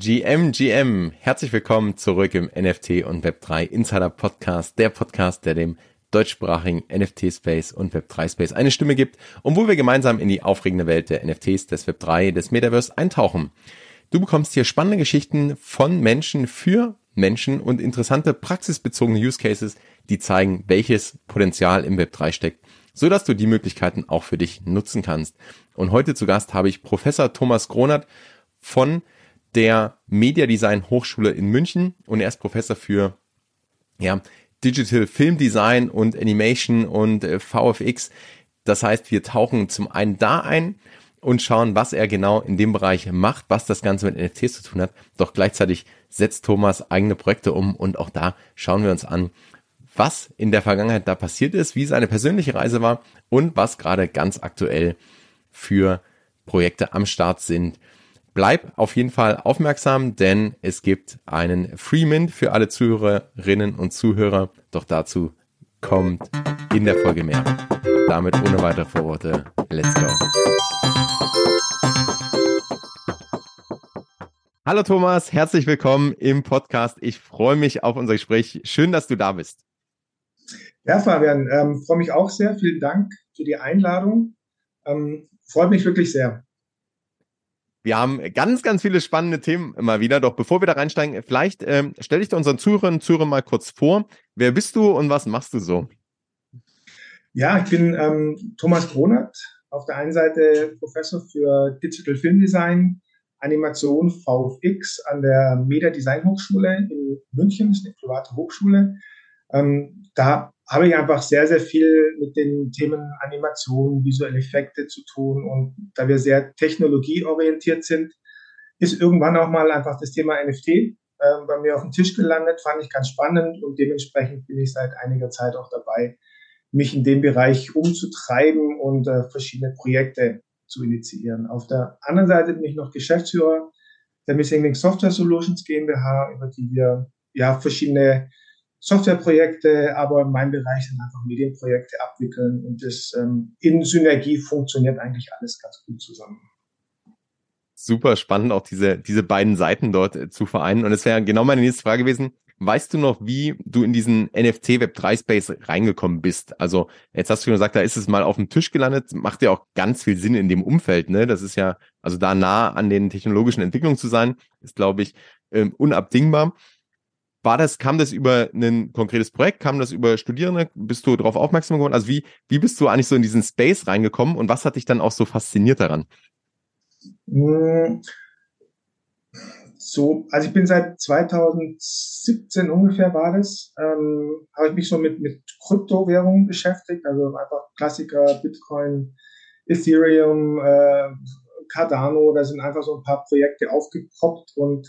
GM, GM, herzlich willkommen zurück im NFT und Web3 Insider Podcast, der Podcast, der dem deutschsprachigen NFT-Space und Web3-Space eine Stimme gibt und wo wir gemeinsam in die aufregende Welt der NFTs, des Web3, des Metaverse eintauchen. Du bekommst hier spannende Geschichten von Menschen für Menschen und interessante praxisbezogene Use Cases, die zeigen, welches Potenzial im Web3 steckt, so dass du die Möglichkeiten auch für dich nutzen kannst. Und heute zu Gast habe ich Professor Thomas Gronert von der Media Design Hochschule in München und er ist Professor für ja, Digital Film Design und Animation und äh, VFX. Das heißt, wir tauchen zum einen da ein und schauen, was er genau in dem Bereich macht, was das Ganze mit NFTs zu tun hat. Doch gleichzeitig setzt Thomas eigene Projekte um und auch da schauen wir uns an, was in der Vergangenheit da passiert ist, wie seine persönliche Reise war und was gerade ganz aktuell für Projekte am Start sind bleib auf jeden Fall aufmerksam, denn es gibt einen Freemint für alle Zuhörerinnen und Zuhörer. Doch dazu kommt in der Folge mehr. Damit ohne weitere Vorworte, let's go. Hallo Thomas, herzlich willkommen im Podcast. Ich freue mich auf unser Gespräch. Schön, dass du da bist. Ja, Fabian, ähm, freue mich auch sehr. Vielen Dank für die Einladung. Ähm, freut mich wirklich sehr. Wir haben ganz, ganz viele spannende Themen immer wieder. Doch bevor wir da reinsteigen, vielleicht ähm, stell dich unseren Zuhörerinnen und mal kurz vor. Wer bist du und was machst du so? Ja, ich bin ähm, Thomas Kronert. Auf der einen Seite Professor für Digital Film Design, Animation VFX an der Media Design Hochschule in München. Das ist eine private Hochschule. Ähm, da habe ich einfach sehr, sehr viel mit den Themen Animation, visuelle Effekte zu tun. Und da wir sehr technologieorientiert sind, ist irgendwann auch mal einfach das Thema NFT äh, bei mir auf dem Tisch gelandet, fand ich ganz spannend und dementsprechend bin ich seit einiger Zeit auch dabei, mich in dem Bereich umzutreiben und äh, verschiedene Projekte zu initiieren. Auf der anderen Seite bin ich noch Geschäftsführer der Missing Link Software Solutions GmbH, über die wir ja verschiedene Softwareprojekte, aber in meinem Bereich sind einfach Medienprojekte abwickeln und das ähm, in Synergie funktioniert eigentlich alles ganz gut zusammen. Super spannend, auch diese, diese beiden Seiten dort äh, zu vereinen. Und es wäre genau meine nächste Frage gewesen. Weißt du noch, wie du in diesen NFT Web 3 Space reingekommen bist? Also, jetzt hast du gesagt, da ist es mal auf dem Tisch gelandet. Macht ja auch ganz viel Sinn in dem Umfeld, ne? Das ist ja, also da nah an den technologischen Entwicklungen zu sein, ist, glaube ich, ähm, unabdingbar. War das, kam das über ein konkretes Projekt? Kam das über Studierende? Bist du darauf aufmerksam geworden? Also wie, wie bist du eigentlich so in diesen Space reingekommen und was hat dich dann auch so fasziniert daran? Hm, so, also ich bin seit 2017 ungefähr war das, ähm, habe ich mich so mit, mit Kryptowährungen beschäftigt, also einfach Klassiker, Bitcoin, Ethereum, äh, Cardano, da sind einfach so ein paar Projekte aufgepoppt und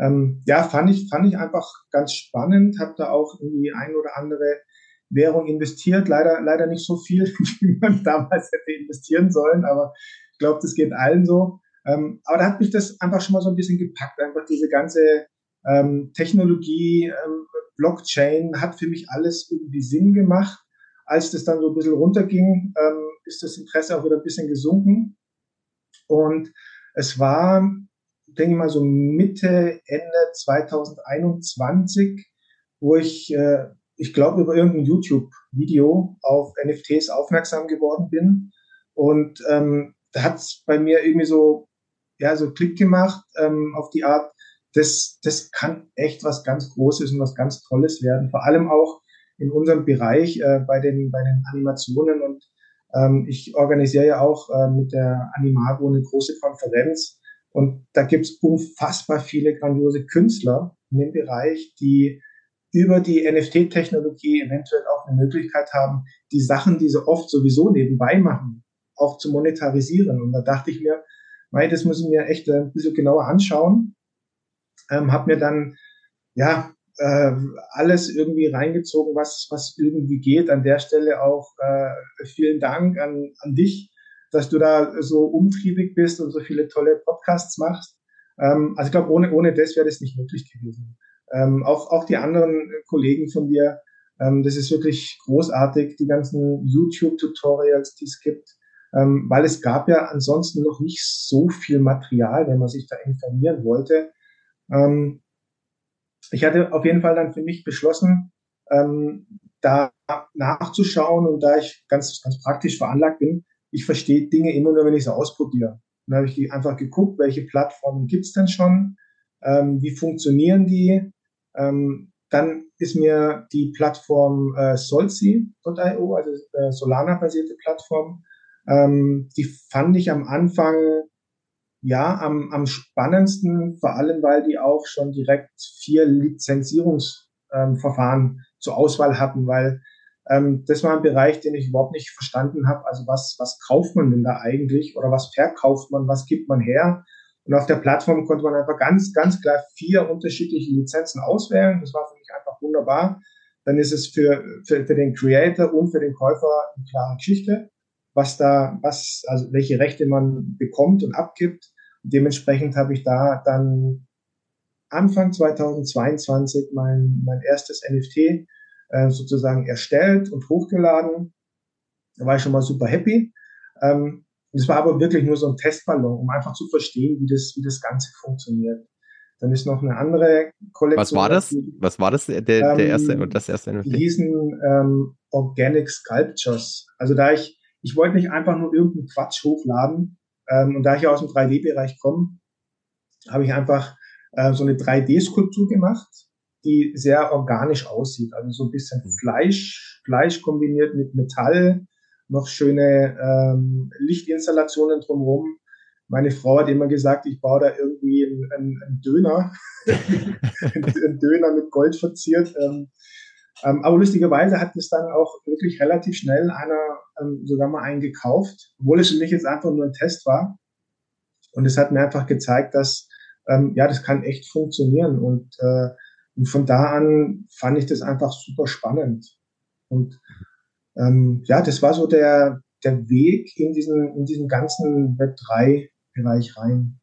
ähm, ja, fand ich, fand ich einfach ganz spannend, habe da auch in die ein oder andere Währung investiert, leider, leider nicht so viel, wie man damals hätte investieren sollen, aber ich glaube, das geht allen so. Ähm, aber da hat mich das einfach schon mal so ein bisschen gepackt, einfach diese ganze ähm, Technologie, ähm, Blockchain hat für mich alles irgendwie Sinn gemacht. Als das dann so ein bisschen runterging, ähm, ist das Interesse auch wieder ein bisschen gesunken. Und es war denke mal so Mitte, Ende 2021, wo ich, äh, ich glaube, über irgendein YouTube-Video auf NFTs aufmerksam geworden bin. Und ähm, da hat es bei mir irgendwie so, ja, so Klick gemacht ähm, auf die Art, das, das kann echt was ganz Großes und was ganz Tolles werden. Vor allem auch in unserem Bereich äh, bei, den, bei den Animationen. Und ähm, ich organisiere ja auch äh, mit der Animago eine große Konferenz und da gibt es unfassbar viele grandiose Künstler in dem Bereich, die über die NFT-Technologie eventuell auch eine Möglichkeit haben, die Sachen, die sie oft sowieso nebenbei machen, auch zu monetarisieren. Und da dachte ich mir, mei, das muss ich mir echt ein bisschen genauer anschauen. Ähm, hab mir dann, ja, äh, alles irgendwie reingezogen, was, was irgendwie geht. An der Stelle auch äh, vielen Dank an, an dich, dass du da so umtriebig bist und so viele tolle Podcasts machst. Ähm, also ich glaube, ohne, ohne das wäre das nicht möglich gewesen. Ähm, auch, auch die anderen Kollegen von dir, ähm, das ist wirklich großartig, die ganzen YouTube-Tutorials, die es gibt, ähm, weil es gab ja ansonsten noch nicht so viel Material, wenn man sich da informieren wollte. Ähm, ich hatte auf jeden Fall dann für mich beschlossen, ähm, da nachzuschauen und da ich ganz, ganz praktisch veranlagt bin, ich verstehe Dinge immer nur, wenn ich sie ausprobiere. Dann habe ich einfach geguckt, welche Plattformen gibt's denn schon, ähm, wie funktionieren die. Ähm, dann ist mir die Plattform äh, Solsi.io, also äh, Solana-basierte Plattform, ähm, die fand ich am Anfang ja am, am spannendsten, vor allem weil die auch schon direkt vier Lizenzierungsverfahren ähm, zur Auswahl hatten, weil ähm, das war ein Bereich, den ich überhaupt nicht verstanden habe. Also was, was kauft man denn da eigentlich oder was verkauft man, was gibt man her? Und auf der Plattform konnte man einfach ganz, ganz klar vier unterschiedliche Lizenzen auswählen. Das war für mich einfach wunderbar. Dann ist es für, für, für den Creator und für den Käufer eine klare Geschichte, was da, was, also welche Rechte man bekommt und abgibt. Und dementsprechend habe ich da dann Anfang 2022 mein, mein erstes NFT äh, sozusagen erstellt und hochgeladen. Da war ich schon mal super happy. Ähm, es war aber wirklich nur so ein Testballon, um einfach zu verstehen, wie das, wie das Ganze funktioniert. Dann ist noch eine andere Kollektion. Was war das? Die, Was war das, der, der ähm, erste und das erste NFT? Die hießen ähm, Organic Sculptures. Also da ich, ich wollte nicht einfach nur irgendeinen Quatsch hochladen. Ähm, und da ich ja aus dem 3D-Bereich komme, habe ich einfach äh, so eine 3D-Skulptur gemacht die sehr organisch aussieht. Also so ein bisschen mhm. Fleisch, Fleisch kombiniert mit Metall, noch schöne ähm, Lichtinstallationen drumherum. Meine Frau hat immer gesagt, ich baue da irgendwie einen, einen, einen Döner, einen Döner mit Gold verziert. Ähm, ähm, aber lustigerweise hat es dann auch wirklich relativ schnell einer ähm, sogar mal einen gekauft, obwohl es für mich jetzt einfach nur ein Test war. Und es hat mir einfach gezeigt, dass ähm, ja, das kann echt funktionieren. Und äh, und von da an fand ich das einfach super spannend. Und ähm, ja, das war so der, der Weg in diesen, in diesen ganzen Web3-Bereich rein.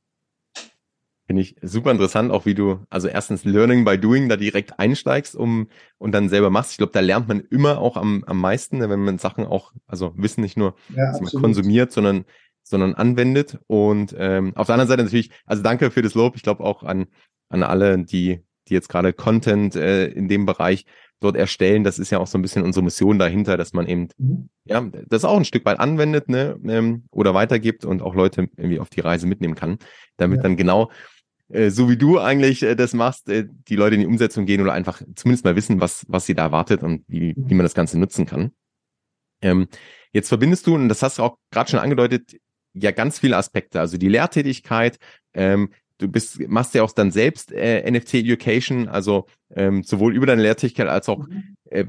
Finde ich super interessant, auch wie du, also erstens Learning by Doing da direkt einsteigst um und dann selber machst. Ich glaube, da lernt man immer auch am, am meisten, wenn man Sachen auch, also Wissen nicht nur ja, konsumiert, sondern sondern anwendet. Und ähm, auf der anderen Seite natürlich, also danke für das Lob. Ich glaube auch an, an alle, die die jetzt gerade Content äh, in dem Bereich dort erstellen. Das ist ja auch so ein bisschen unsere Mission dahinter, dass man eben mhm. ja das auch ein Stück weit anwendet ne, ähm, oder weitergibt und auch Leute irgendwie auf die Reise mitnehmen kann, damit ja. dann genau äh, so wie du eigentlich äh, das machst, äh, die Leute in die Umsetzung gehen oder einfach zumindest mal wissen, was was sie da erwartet und wie mhm. wie man das Ganze nutzen kann. Ähm, jetzt verbindest du und das hast du auch gerade schon angedeutet ja ganz viele Aspekte, also die Lehrtätigkeit, ähm, du bist, machst ja auch dann selbst äh, NFT Education, also ähm, sowohl über deine Lehrtätigkeit als auch mhm. äh,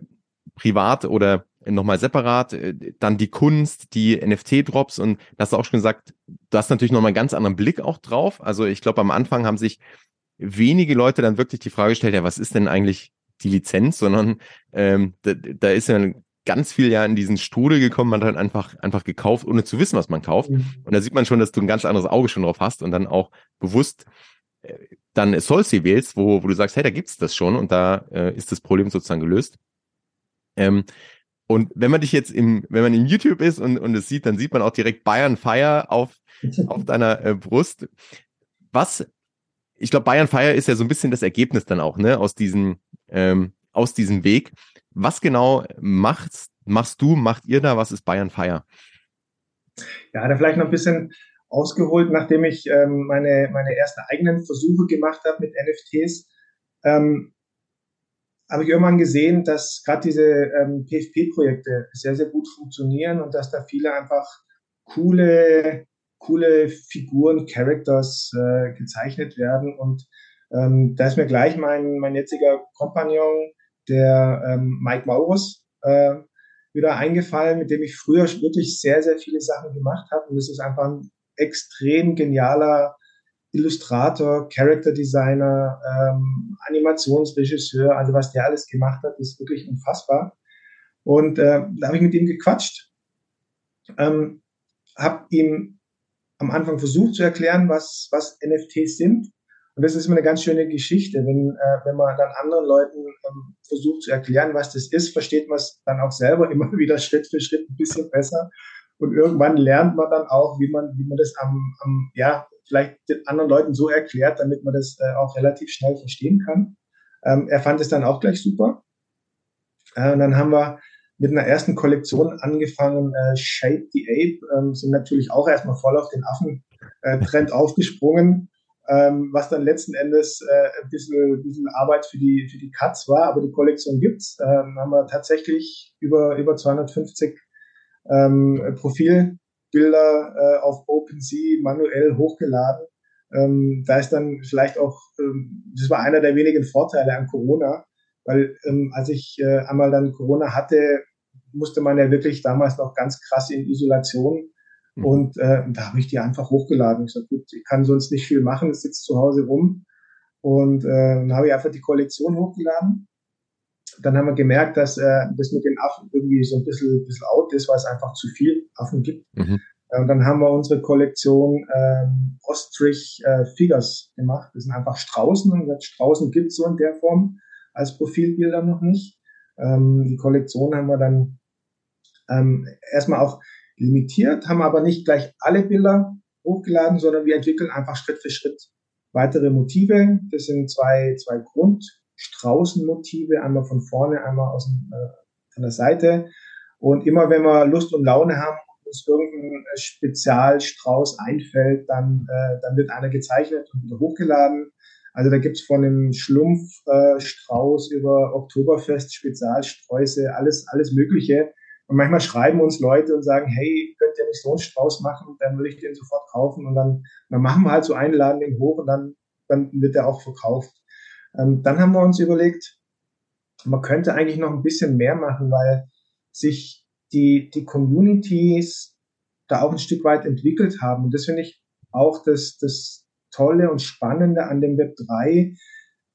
privat oder nochmal separat, äh, dann die Kunst, die NFT-Drops und das hast du auch schon gesagt, du hast natürlich nochmal einen ganz anderen Blick auch drauf. Also ich glaube, am Anfang haben sich wenige Leute dann wirklich die Frage gestellt, ja, was ist denn eigentlich die Lizenz, sondern ähm, da, da ist ja ganz viel ja in diesen Strudel gekommen, man hat halt einfach, einfach gekauft, ohne zu wissen, was man kauft. Mhm. Und da sieht man schon, dass du ein ganz anderes Auge schon drauf hast und dann auch bewusst äh, dann Solsi wählst, wo, wo du sagst, hey, da gibt's das schon und da äh, ist das Problem sozusagen gelöst. Ähm, und wenn man dich jetzt im, wenn man in YouTube ist und, und es sieht, dann sieht man auch direkt Bayern Fire auf, auf deiner äh, Brust. Was, ich glaube, Bayern Fire ist ja so ein bisschen das Ergebnis dann auch, ne, aus diesem, ähm, aus diesem Weg. Was genau machst, machst du, macht ihr da? Was ist Bayern Fire? Ja, da vielleicht noch ein bisschen ausgeholt, nachdem ich ähm, meine, meine ersten eigenen Versuche gemacht habe mit NFTs, ähm, habe ich irgendwann gesehen, dass gerade diese ähm, PFP-Projekte sehr, sehr gut funktionieren und dass da viele einfach coole, coole Figuren, Characters äh, gezeichnet werden. Und ähm, da ist mir gleich mein, mein jetziger Kompagnon der ähm, Mike Maurus äh, wieder eingefallen, mit dem ich früher wirklich sehr, sehr viele Sachen gemacht habe. Und das ist einfach ein extrem genialer Illustrator, Character Designer, ähm, Animationsregisseur. Also was der alles gemacht hat, ist wirklich unfassbar. Und äh, da habe ich mit ihm gequatscht, ähm, habe ihm am Anfang versucht zu erklären, was, was NFTs sind. Und das ist immer eine ganz schöne Geschichte, wenn, äh, wenn man dann anderen Leuten ähm, versucht zu erklären, was das ist, versteht man es dann auch selber immer wieder Schritt für Schritt ein bisschen besser. Und irgendwann lernt man dann auch, wie man, wie man das am, am ja, vielleicht den anderen Leuten so erklärt, damit man das äh, auch relativ schnell verstehen kann. Ähm, er fand es dann auch gleich super. Äh, und dann haben wir mit einer ersten Kollektion angefangen, äh, Shape the Ape, ähm, sind natürlich auch erstmal voll auf den Affen-Trend aufgesprungen, ähm, was dann letzten Endes äh, ein, bisschen, ein bisschen Arbeit für die, für die Cuts war, aber die Kollektion gibt's. Ähm, haben wir tatsächlich über, über 250 ähm, Profilbilder äh, auf OpenSea manuell hochgeladen. Ähm, da ist dann vielleicht auch, ähm, das war einer der wenigen Vorteile an Corona, weil ähm, als ich äh, einmal dann Corona hatte, musste man ja wirklich damals noch ganz krass in Isolation. Mhm. Und äh, da habe ich die einfach hochgeladen. Ich sagte, gut, ich kann sonst nicht viel machen, ich sitze zu Hause rum. Und äh, dann habe ich einfach die Kollektion hochgeladen. Dann haben wir gemerkt, dass äh, das mit den Affen irgendwie so ein bisschen, bisschen out ist, weil es einfach zu viel Affen gibt. Mhm. Äh, und dann haben wir unsere Kollektion ähm, Ostrich äh, Figures gemacht. Das sind einfach Straußen. Und Straußen gibt es so in der Form als Profilbilder noch nicht. Ähm, die Kollektion haben wir dann ähm, erstmal auch limitiert, haben aber nicht gleich alle Bilder hochgeladen, sondern wir entwickeln einfach Schritt für Schritt weitere Motive. Das sind zwei, zwei Grundstraußenmotive, einmal von vorne, einmal aus dem, äh, von der Seite. Und immer wenn wir Lust und Laune haben, uns irgendein Spezialstrauß einfällt, dann, äh, dann wird einer gezeichnet und wieder hochgeladen. Also da gibt's von dem Schlumpfstrauß äh, über Oktoberfest, Spezialsträuße, alles, alles Mögliche. Und manchmal schreiben uns Leute und sagen, hey, könnt ihr nicht so einen Strauß machen? Dann würde ich den sofort kaufen. Und dann, dann machen wir halt so einen, laden den hoch und dann, dann wird der auch verkauft. Ähm, dann haben wir uns überlegt, man könnte eigentlich noch ein bisschen mehr machen, weil sich die, die Communities da auch ein Stück weit entwickelt haben. Und das finde ich auch das, das, Tolle und Spannende an dem Web 3,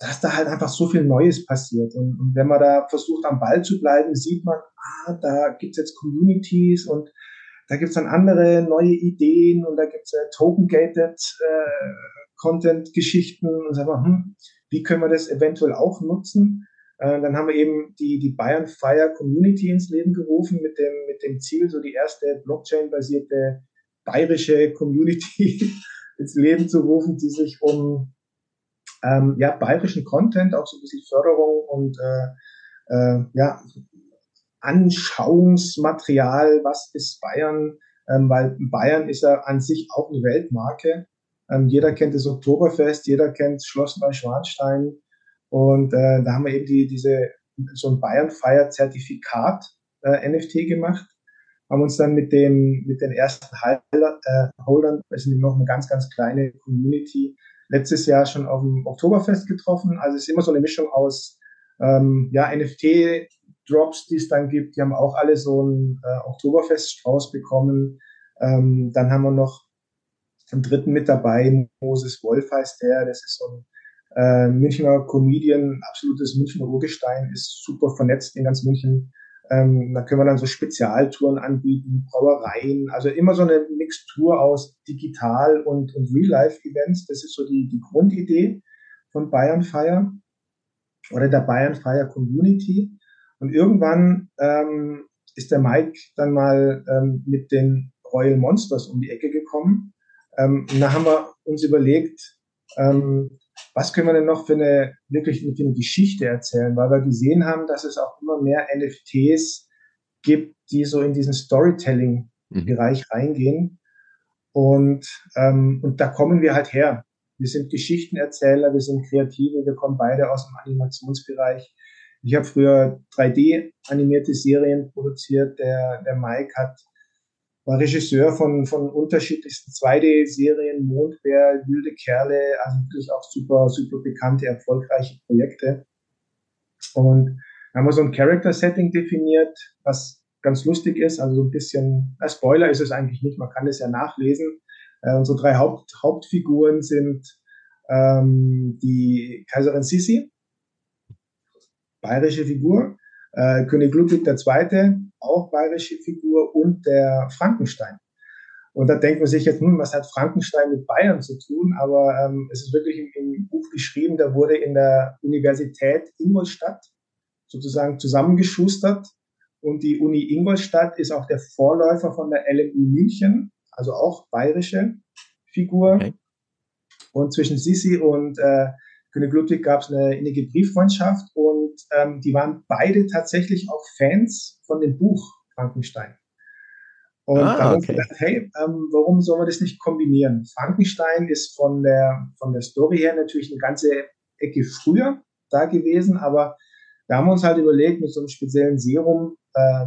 dass da halt einfach so viel Neues passiert. Und, und wenn man da versucht, am Ball zu bleiben, sieht man, ah, da gibt's jetzt Communities und da gibt's dann andere neue Ideen und da gibt's äh, Token-Gated äh, Content-Geschichten und sagen wir, hm, wie können wir das eventuell auch nutzen? Äh, dann haben wir eben die, die Bayern Fire Community ins Leben gerufen mit dem, mit dem Ziel, so die erste Blockchain-basierte bayerische Community ins Leben zu rufen, die sich um ähm, ja, bayerischen Content, auch so ein bisschen Förderung und äh, äh, ja, Anschauungsmaterial, was ist Bayern, ähm, weil Bayern ist ja an sich auch eine Weltmarke. Ähm, jeder kennt das Oktoberfest, jeder kennt Schloss Neuschwanstein. Und äh, da haben wir eben die, diese so ein Bayern-Feier-Zertifikat äh, NFT gemacht. Haben uns dann mit dem mit den ersten äh, Holdern, sind noch eine ganz ganz kleine Community, letztes Jahr schon auf dem Oktoberfest getroffen. Also es ist immer so eine Mischung aus ähm, ja NFT Drops, die es dann gibt. Die haben auch alle so einen äh, Oktoberfest-Strauß bekommen. Ähm, dann haben wir noch einen dritten mit dabei, Moses Wolf heißt der. Das ist so ein äh, Münchner Comedian, absolutes Münchner Urgestein, ist super vernetzt in ganz München. Ähm, da können wir dann so Spezialtouren anbieten, Brauereien, also immer so eine Mixtur aus Digital- und, und Real-Life-Events. Das ist so die, die Grundidee von Bayern Fire oder der Bayern Fire Community. Und irgendwann ähm, ist der Mike dann mal ähm, mit den Royal Monsters um die Ecke gekommen. Ähm, und da haben wir uns überlegt, ähm, was können wir denn noch für eine wirklich für eine Geschichte erzählen, weil wir gesehen haben, dass es auch immer mehr NFTs gibt, die so in diesen Storytelling-Bereich mhm. reingehen. Und, ähm, und da kommen wir halt her. Wir sind Geschichtenerzähler, wir sind Kreative, wir kommen beide aus dem Animationsbereich. Ich habe früher 3D-animierte Serien produziert. Der, der Mike hat war Regisseur von, von unterschiedlichsten 2D-Serien, Mondbär, Wilde Kerle, also wirklich auch super, super bekannte, erfolgreiche Projekte. Und haben wir so ein Character-Setting definiert, was ganz lustig ist, also so ein bisschen, äh, Spoiler ist es eigentlich nicht, man kann es ja nachlesen. Äh, unsere drei Haupt, Hauptfiguren sind ähm, die Kaiserin Sissi, bayerische Figur, äh, König Ludwig II., auch bayerische Figur, und der Frankenstein. Und da denkt man sich jetzt, hm, was hat Frankenstein mit Bayern zu tun? Aber ähm, es ist wirklich im, im Buch geschrieben, da wurde in der Universität Ingolstadt sozusagen zusammengeschustert. Und die Uni Ingolstadt ist auch der Vorläufer von der LMU München, also auch bayerische Figur. Okay. Und zwischen Sisi und äh, König Ludwig gab es eine innige Brieffreundschaft und ähm, die waren beide tatsächlich auch Fans von dem Buch Frankenstein. Und ah, da haben okay. gedacht, hey, ähm, warum sollen wir das nicht kombinieren? Frankenstein ist von der, von der Story her natürlich eine ganze Ecke früher da gewesen, aber da haben wir uns halt überlegt, mit so einem speziellen Serum, äh,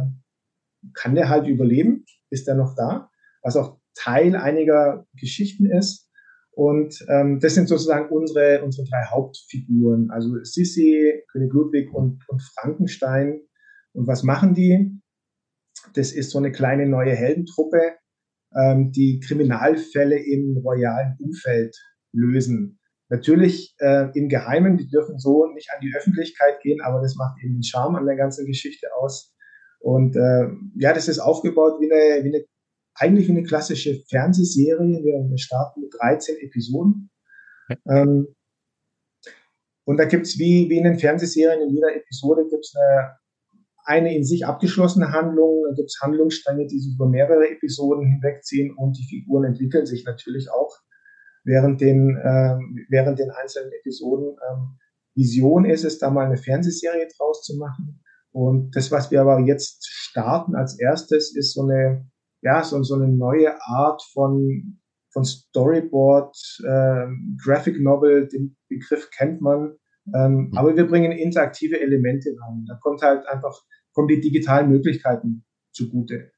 kann der halt überleben? Ist der noch da? Was auch Teil einiger Geschichten ist. Und ähm, das sind sozusagen unsere, unsere drei Hauptfiguren, also Sissi, König Ludwig und, und Frankenstein. Und was machen die? Das ist so eine kleine neue Heldentruppe, ähm, die Kriminalfälle im royalen Umfeld lösen. Natürlich äh, im Geheimen, die dürfen so nicht an die Öffentlichkeit gehen, aber das macht eben den Charme an der ganzen Geschichte aus. Und äh, ja, das ist aufgebaut wie eine, wie eine eigentlich wie eine klassische Fernsehserie. Wir, wir starten mit 13 Episoden. Ähm, und da gibt's wie, wie in den Fernsehserien, in jeder Episode gibt's eine, eine in sich abgeschlossene Handlung, da gibt's Handlungsstränge, die sich über mehrere Episoden hinwegziehen und die Figuren entwickeln sich natürlich auch während den, äh, während den einzelnen Episoden. Ähm, Vision ist es, da mal eine Fernsehserie draus zu machen. Und das, was wir aber jetzt starten als erstes, ist so eine ja, so, so eine neue Art von, von Storyboard, äh, Graphic Novel, den Begriff kennt man. Ähm, mhm. Aber wir bringen interaktive Elemente rein. Da kommt halt einfach, kommen die digitalen Möglichkeiten zugute.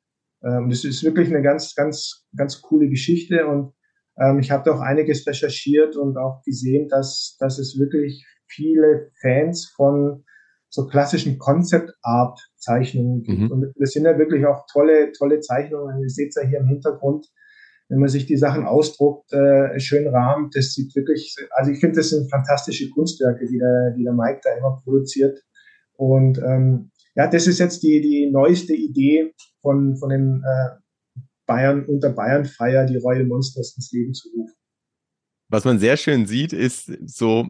Ähm, das ist wirklich eine ganz, ganz, ganz coole Geschichte und ähm, ich habe da auch einiges recherchiert und auch gesehen, dass, dass es wirklich viele Fans von so klassischen Concept Art Zeichnungen gibt. Mhm. Und das sind ja wirklich auch tolle, tolle Zeichnungen. Ihr seht es ja hier im Hintergrund. Wenn man sich die Sachen ausdruckt, äh, schön rahmt, das sieht wirklich, also ich finde, das sind fantastische Kunstwerke, die der, die der Mike da immer produziert. Und ähm, ja, das ist jetzt die, die neueste Idee von, von den äh, Bayern unter Bayern Feier, die Royal Monsters ins Leben zu rufen. Was man sehr schön sieht, ist so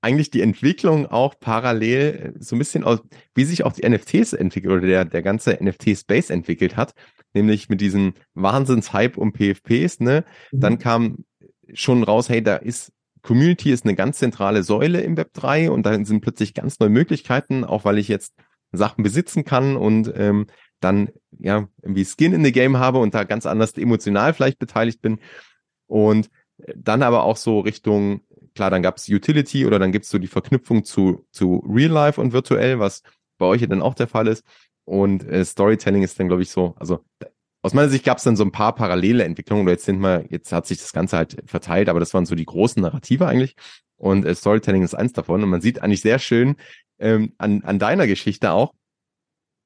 eigentlich die Entwicklung auch parallel äh, so ein bisschen aus, wie sich auch die NFTs entwickelt oder der, der ganze NFT-Space entwickelt hat, nämlich mit diesem Wahnsinns-Hype um PFPs, ne? Mhm. Dann kam schon raus, hey, da ist Community ist eine ganz zentrale Säule im Web 3 und da sind plötzlich ganz neue Möglichkeiten, auch weil ich jetzt Sachen besitzen kann und ähm, dann ja irgendwie Skin in the Game habe und da ganz anders emotional vielleicht beteiligt bin. Und dann aber auch so Richtung klar, dann gab es Utility oder dann gibt es so die Verknüpfung zu, zu Real Life und virtuell, was bei euch ja dann auch der Fall ist. Und äh, Storytelling ist dann, glaube ich, so, also aus meiner Sicht gab es dann so ein paar parallele Entwicklungen, oder jetzt sind wir, jetzt hat sich das Ganze halt verteilt, aber das waren so die großen Narrative eigentlich. Und äh, Storytelling ist eins davon. Und man sieht eigentlich sehr schön ähm, an, an deiner Geschichte auch,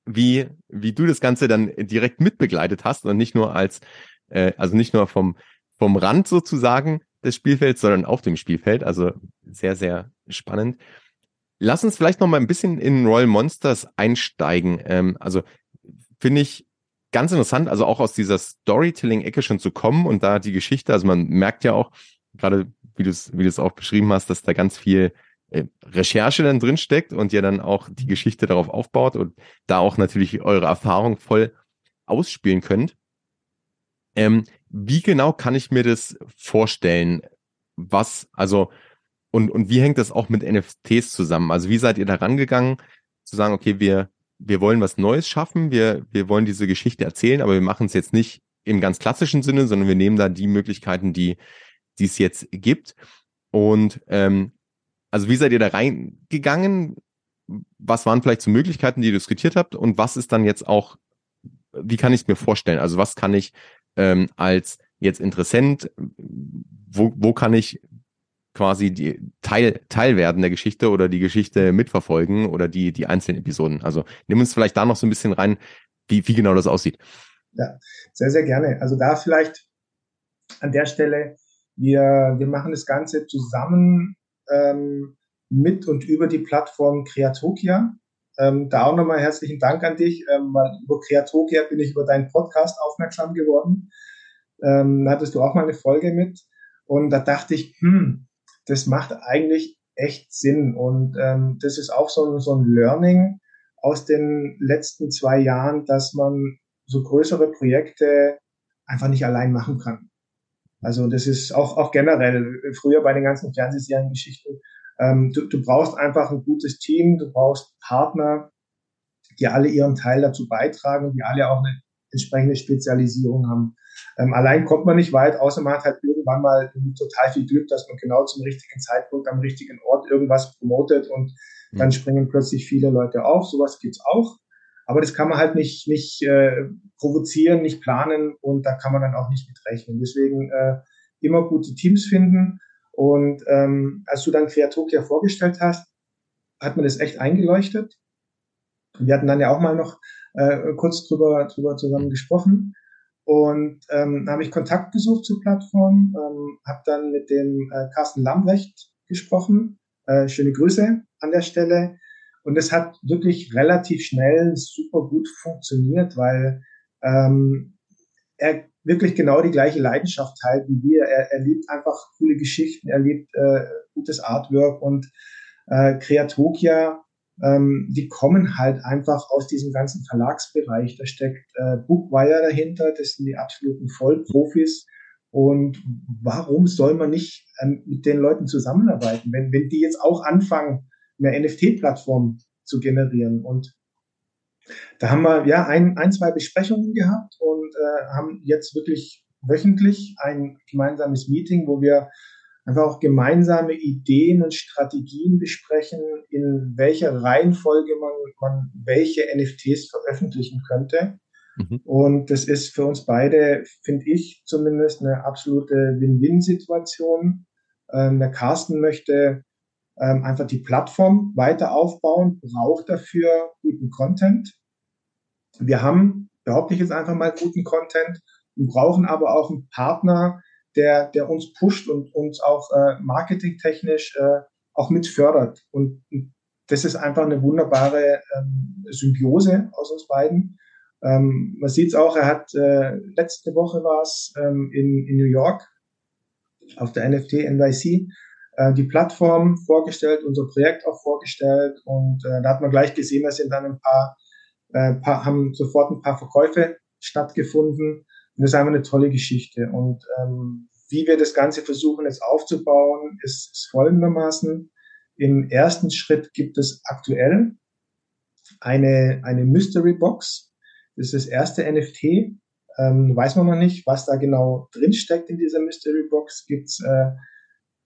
wie, wie du das Ganze dann direkt mitbegleitet hast und nicht nur als, äh, also nicht nur vom, vom Rand sozusagen des Spielfelds, sondern auf dem Spielfeld. Also sehr, sehr spannend. Lass uns vielleicht noch mal ein bisschen in Royal Monsters einsteigen. Ähm, also finde ich ganz interessant, also auch aus dieser Storytelling-Ecke schon zu kommen und da die Geschichte, also man merkt ja auch, gerade wie du es wie du es auch beschrieben hast, dass da ganz viel äh, Recherche dann drin steckt und ihr dann auch die Geschichte darauf aufbaut und da auch natürlich eure Erfahrung voll ausspielen könnt. Ähm, wie genau kann ich mir das vorstellen? Was, also, und, und wie hängt das auch mit NFTs zusammen? Also, wie seid ihr da rangegangen, zu sagen, okay, wir, wir wollen was Neues schaffen, wir, wir wollen diese Geschichte erzählen, aber wir machen es jetzt nicht im ganz klassischen Sinne, sondern wir nehmen da die Möglichkeiten, die, die es jetzt gibt. Und ähm, also wie seid ihr da reingegangen? Was waren vielleicht so Möglichkeiten, die ihr diskutiert habt? Und was ist dann jetzt auch, wie kann ich es mir vorstellen? Also was kann ich ähm, als jetzt Interessent, wo, wo kann ich quasi die Teil, Teil werden der Geschichte oder die Geschichte mitverfolgen oder die, die einzelnen Episoden. Also nimm uns vielleicht da noch so ein bisschen rein, wie, wie genau das aussieht. Ja, sehr, sehr gerne. Also da vielleicht an der Stelle, wir, wir machen das Ganze zusammen ähm, mit und über die Plattform Creatokia. Ähm, da auch nochmal herzlichen Dank an dich, ähm, über Kreatokia bin ich über deinen Podcast aufmerksam geworden. Ähm, da hattest du auch mal eine Folge mit. Und da dachte ich, hm, das macht eigentlich echt Sinn. Und ähm, das ist auch so, so ein Learning aus den letzten zwei Jahren, dass man so größere Projekte einfach nicht allein machen kann. Also das ist auch, auch generell früher bei den ganzen Fernsehseriengeschichten. Ähm, du, du brauchst einfach ein gutes Team, du brauchst Partner, die alle ihren Teil dazu beitragen, die alle auch eine entsprechende Spezialisierung haben. Ähm, allein kommt man nicht weit, außer man hat halt irgendwann mal total viel Glück, dass man genau zum richtigen Zeitpunkt am richtigen Ort irgendwas promotet und mhm. dann springen plötzlich viele Leute auf. Sowas gibt's auch. Aber das kann man halt nicht, nicht äh, provozieren, nicht planen und da kann man dann auch nicht mitrechnen. Deswegen äh, immer gute Teams finden. Und ähm, als du dann Creatokia vorgestellt hast, hat man das echt eingeleuchtet. Wir hatten dann ja auch mal noch äh, kurz drüber, drüber zusammen gesprochen. Und ähm, habe ich Kontakt gesucht zur Plattform, ähm, habe dann mit dem äh, Carsten Lambrecht gesprochen. Äh, schöne Grüße an der Stelle. Und es hat wirklich relativ schnell super gut funktioniert, weil ähm, er wirklich genau die gleiche Leidenschaft teilt wie wir. Er, er liebt einfach coole Geschichten, er liebt äh, gutes Artwork und äh, Kreatokia, ähm, die kommen halt einfach aus diesem ganzen Verlagsbereich. Da steckt äh, Bookwire dahinter, das sind die absoluten Vollprofis. Und warum soll man nicht ähm, mit den Leuten zusammenarbeiten, wenn, wenn die jetzt auch anfangen, eine NFT-Plattform zu generieren. Und da haben wir ja ein, ein zwei Besprechungen gehabt und äh, haben jetzt wirklich wöchentlich ein gemeinsames Meeting, wo wir einfach auch gemeinsame Ideen und Strategien besprechen, in welcher Reihenfolge man, man welche NFTs veröffentlichen könnte. Mhm. Und das ist für uns beide, finde ich zumindest, eine absolute Win-Win-Situation. Ähm, der Carsten möchte ähm, einfach die Plattform weiter aufbauen, braucht dafür guten Content. Wir haben, behaupte ich jetzt einfach mal, guten Content und brauchen aber auch einen Partner, der, der uns pusht und uns auch äh, marketingtechnisch äh, auch mit fördert. Und, das ist einfach eine wunderbare ähm, Symbiose aus uns beiden. Ähm, man sieht es auch, er hat äh, letzte Woche war es ähm, in, in New York auf der NFT NYC äh, die Plattform vorgestellt, unser Projekt auch vorgestellt und äh, da hat man gleich gesehen, da sind dann ein paar, äh, paar, haben sofort ein paar Verkäufe stattgefunden und das ist einfach eine tolle Geschichte und ähm, wie wir das Ganze versuchen jetzt aufzubauen, ist, ist folgendermaßen. Im ersten Schritt gibt es aktuell eine, eine Mystery Box. Das ist das erste NFT. Ähm, weiß man noch nicht, was da genau drinsteckt in dieser Mystery Box. Gibt's äh,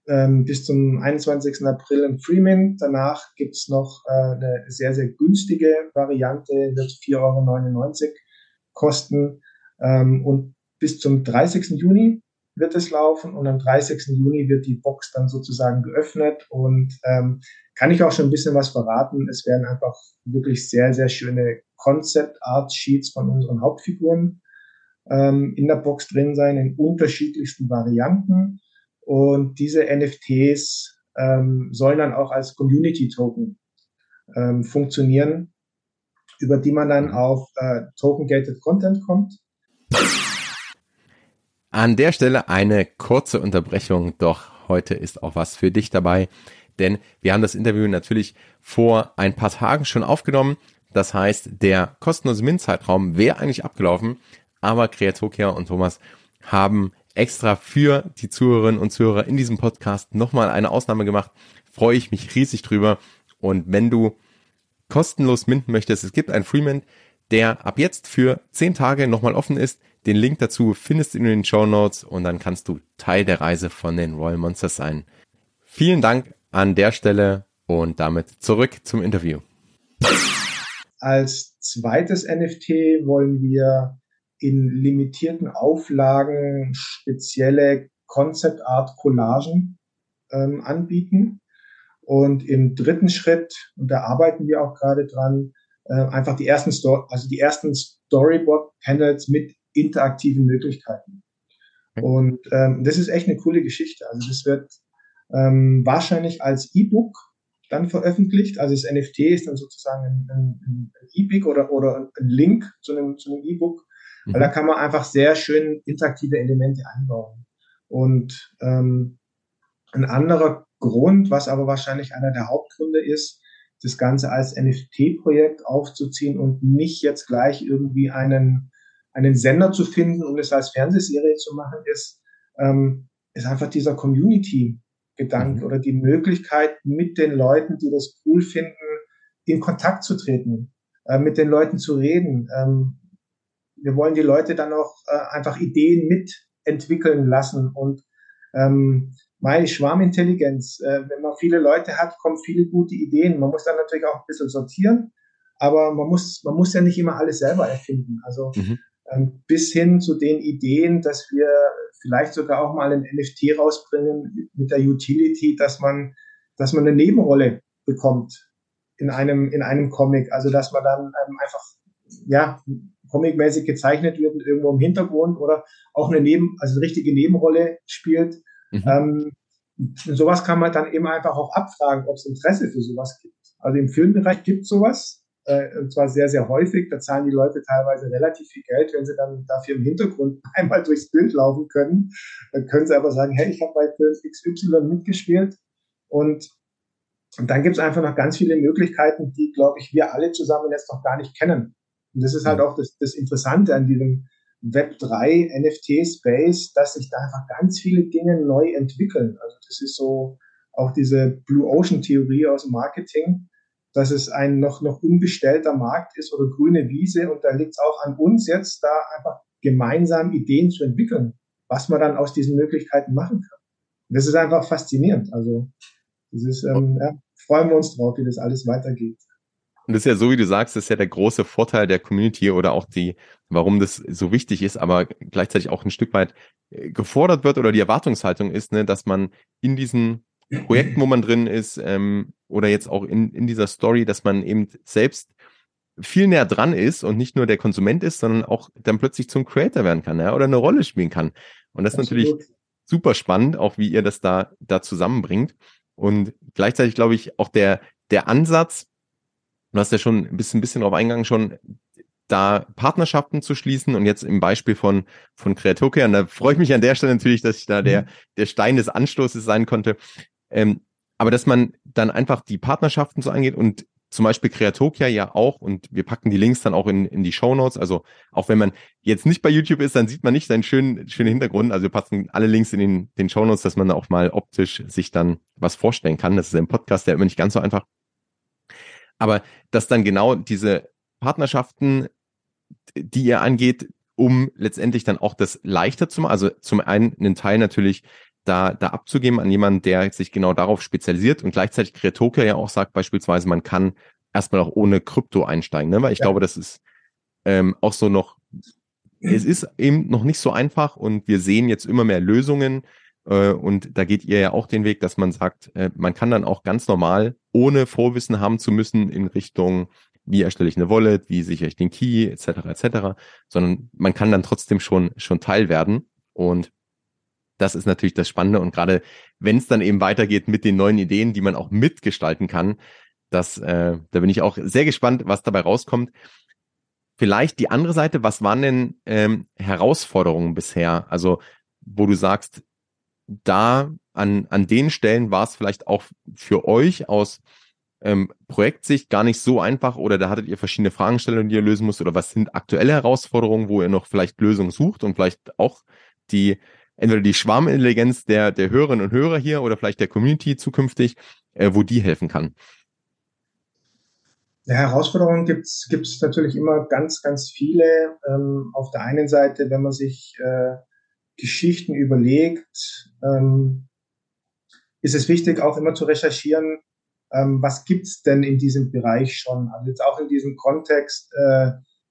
ähm, bis zum 21. April im Freeman. Danach gibt's noch äh, eine sehr, sehr günstige Variante, wird 4,99 Euro kosten. Ähm, und bis zum 30. Juni wird es laufen und am 30. Juni wird die Box dann sozusagen geöffnet und ähm, kann ich auch schon ein bisschen was verraten. Es werden einfach wirklich sehr, sehr schöne Concept Art Sheets von unseren Hauptfiguren ähm, in der Box drin sein, in unterschiedlichsten Varianten. Und diese NFTs ähm, sollen dann auch als Community-Token ähm, funktionieren, über die man dann auf äh, Token-Gated Content kommt. An der Stelle eine kurze Unterbrechung, doch heute ist auch was für dich dabei, denn wir haben das Interview natürlich vor ein paar Tagen schon aufgenommen. Das heißt, der kostenlose Mint-Zeitraum wäre eigentlich abgelaufen, aber Kreatokia und Thomas haben extra für die Zuhörerinnen und Zuhörer in diesem Podcast nochmal eine Ausnahme gemacht. Freue ich mich riesig drüber. Und wenn du kostenlos minden möchtest, es gibt einen Freemint, der ab jetzt für zehn Tage nochmal offen ist. Den Link dazu findest du in den Show Notes und dann kannst du Teil der Reise von den Royal Monsters sein. Vielen Dank an der Stelle und damit zurück zum Interview. Als zweites NFT wollen wir in limitierten Auflagen spezielle Concept Art Collagen ähm, anbieten. Und im dritten Schritt, und da arbeiten wir auch gerade dran, äh, einfach die ersten Sto also die ersten Storyboard Panels mit interaktiven Möglichkeiten. Und ähm, das ist echt eine coole Geschichte. Also das wird ähm, wahrscheinlich als E-Book dann veröffentlicht. Also das NFT ist dann sozusagen ein, ein, ein E-Book oder, oder ein Link zu einem, zu einem E-Book, Mhm. Weil da kann man einfach sehr schön interaktive Elemente einbauen. Und ähm, ein anderer Grund, was aber wahrscheinlich einer der Hauptgründe ist, das Ganze als NFT-Projekt aufzuziehen und nicht jetzt gleich irgendwie einen, einen Sender zu finden, um es als Fernsehserie zu machen, ist, ähm, ist einfach dieser Community-Gedanke mhm. oder die Möglichkeit, mit den Leuten, die das cool finden, in Kontakt zu treten, äh, mit den Leuten zu reden. Ähm, wir wollen die Leute dann auch äh, einfach Ideen mitentwickeln lassen und ähm, meine Schwarmintelligenz, äh, wenn man viele Leute hat, kommen viele gute Ideen. Man muss dann natürlich auch ein bisschen sortieren, aber man muss, man muss ja nicht immer alles selber erfinden. Also mhm. ähm, bis hin zu den Ideen, dass wir vielleicht sogar auch mal ein NFT rausbringen mit der Utility, dass man, dass man eine Nebenrolle bekommt in einem, in einem Comic. Also dass man dann ähm, einfach, ja, comicmäßig gezeichnet wird irgendwo im Hintergrund oder auch eine Neben, also eine richtige Nebenrolle spielt. Mhm. Ähm, sowas kann man dann eben einfach auch abfragen, ob es Interesse für sowas gibt. Also im Filmbereich gibt es sowas, äh, und zwar sehr, sehr häufig. Da zahlen die Leute teilweise relativ viel Geld, wenn sie dann dafür im Hintergrund einmal durchs Bild laufen können. Dann können sie aber sagen, hey, ich habe bei Film XY mitgespielt. Und, und dann gibt es einfach noch ganz viele Möglichkeiten, die, glaube ich, wir alle zusammen jetzt noch gar nicht kennen. Und das ist halt auch das, das Interessante an diesem Web3 NFT-Space, dass sich da einfach ganz viele Dinge neu entwickeln. Also das ist so auch diese Blue Ocean Theorie aus dem Marketing, dass es ein noch, noch unbestellter Markt ist oder grüne Wiese. Und da liegt es auch an uns jetzt, da einfach gemeinsam Ideen zu entwickeln, was man dann aus diesen Möglichkeiten machen kann. Und das ist einfach faszinierend. Also, das ist, ähm, ja, freuen wir uns drauf, wie das alles weitergeht. Und das ist ja so, wie du sagst, das ist ja der große Vorteil der Community oder auch die, warum das so wichtig ist, aber gleichzeitig auch ein Stück weit äh, gefordert wird oder die Erwartungshaltung ist, ne, dass man in diesen Projekten, wo man drin ist, ähm, oder jetzt auch in, in dieser Story, dass man eben selbst viel näher dran ist und nicht nur der Konsument ist, sondern auch dann plötzlich zum Creator werden kann, ja, oder eine Rolle spielen kann. Und das ist natürlich super spannend, auch wie ihr das da, da zusammenbringt. Und gleichzeitig glaube ich auch der, der Ansatz, du hast ja schon ein bisschen, ein bisschen drauf eingegangen, schon da Partnerschaften zu schließen und jetzt im Beispiel von, von Creatokia, und da freue ich mich an der Stelle natürlich, dass ich da der, mhm. der Stein des Anstoßes sein konnte, ähm, aber dass man dann einfach die Partnerschaften so angeht und zum Beispiel Kreatokia ja auch und wir packen die Links dann auch in, in die Show Notes. Also auch wenn man jetzt nicht bei YouTube ist, dann sieht man nicht seinen schönen, schönen Hintergrund. Also wir packen alle Links in den, den Show Notes, dass man auch mal optisch sich dann was vorstellen kann. Das ist ein Podcast, der immer nicht ganz so einfach. Aber dass dann genau diese Partnerschaften, die ihr angeht, um letztendlich dann auch das leichter zu machen. Also zum einen einen Teil natürlich da, da abzugeben an jemanden, der sich genau darauf spezialisiert und gleichzeitig Kreatokia ja auch sagt beispielsweise, man kann erstmal auch ohne Krypto einsteigen, ne? weil ich ja. glaube, das ist ähm, auch so noch, es ist eben noch nicht so einfach und wir sehen jetzt immer mehr Lösungen äh, und da geht ihr ja auch den Weg, dass man sagt, äh, man kann dann auch ganz normal, ohne Vorwissen haben zu müssen in Richtung wie erstelle ich eine Wallet, wie sichere ich den Key, etc., etc., sondern man kann dann trotzdem schon, schon Teil werden. Und das ist natürlich das Spannende. Und gerade wenn es dann eben weitergeht mit den neuen Ideen, die man auch mitgestalten kann, das, äh, da bin ich auch sehr gespannt, was dabei rauskommt. Vielleicht die andere Seite, was waren denn ähm, Herausforderungen bisher? Also, wo du sagst, da an, an den Stellen war es vielleicht auch für euch aus ähm, Projektsicht gar nicht so einfach oder da hattet ihr verschiedene Fragestellungen, die ihr lösen müsst oder was sind aktuelle Herausforderungen, wo ihr noch vielleicht Lösungen sucht und vielleicht auch die entweder die Schwarmintelligenz der, der Hörerinnen und Hörer hier oder vielleicht der Community zukünftig, äh, wo die helfen kann? Ja, Herausforderungen gibt es natürlich immer ganz, ganz viele. Ähm, auf der einen Seite, wenn man sich äh, Geschichten überlegt, ähm, ist es wichtig, auch immer zu recherchieren, ähm, was gibt's denn in diesem Bereich schon? Also jetzt auch in diesem Kontext äh,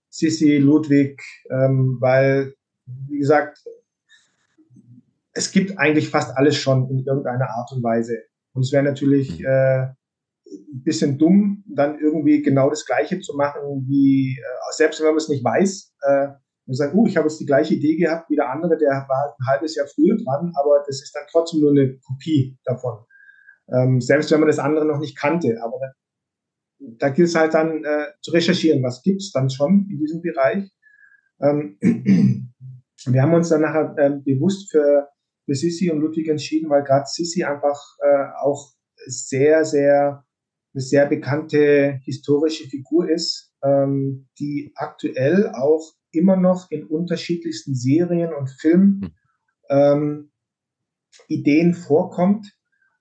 Sissi, Ludwig, ähm, weil, wie gesagt, es gibt eigentlich fast alles schon in irgendeiner Art und Weise. Und es wäre natürlich äh, ein bisschen dumm, dann irgendwie genau das Gleiche zu machen, wie äh, selbst wenn man es nicht weiß. Äh, man sagt, uh, ich habe jetzt die gleiche Idee gehabt wie der andere, der war ein halbes Jahr früher dran, aber das ist dann trotzdem nur eine Kopie davon. Ähm, selbst wenn man das andere noch nicht kannte. Aber da, da gilt es halt dann äh, zu recherchieren, was gibt's dann schon in diesem Bereich. Ähm, wir haben uns dann nachher äh, bewusst für für Sissi und Ludwig entschieden, weil gerade Sissi einfach äh, auch sehr, sehr, eine sehr bekannte historische Figur ist, ähm, die aktuell auch immer noch in unterschiedlichsten Serien und Filmen hm. ähm, Ideen vorkommt.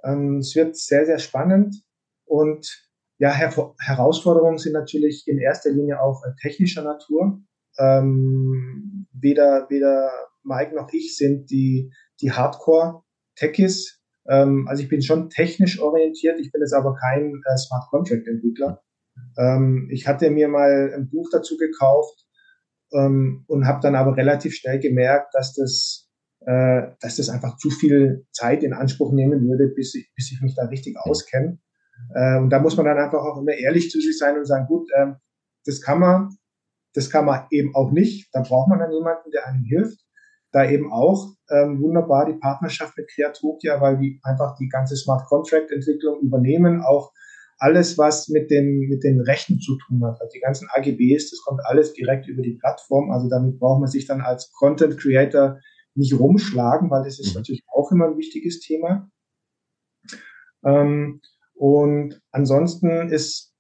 Ähm, es wird sehr, sehr spannend und ja, Her Herausforderungen sind natürlich in erster Linie auch äh, technischer Natur. Ähm, weder, weder Mike noch ich sind die, die Hardcore-Techies. Ähm, also ich bin schon technisch orientiert, ich bin jetzt aber kein äh, Smart Contract-Entwickler. Ähm, ich hatte mir mal ein Buch dazu gekauft ähm, und habe dann aber relativ schnell gemerkt, dass das, äh, dass das einfach zu viel Zeit in Anspruch nehmen würde, bis ich, bis ich mich da richtig auskenne. Äh, und da muss man dann einfach auch immer ehrlich zu sich sein und sagen, gut, äh, das kann man, das kann man eben auch nicht. Da braucht man dann jemanden, der einem hilft. Da eben auch ähm, wunderbar die Partnerschaft mit Creatokia, weil die einfach die ganze Smart Contract Entwicklung übernehmen, auch alles, was mit den, mit den Rechten zu tun hat, also die ganzen AGBs, das kommt alles direkt über die Plattform. Also damit braucht man sich dann als Content Creator nicht rumschlagen, weil das ist mhm. natürlich auch immer ein wichtiges Thema. Ähm, und ansonsten ist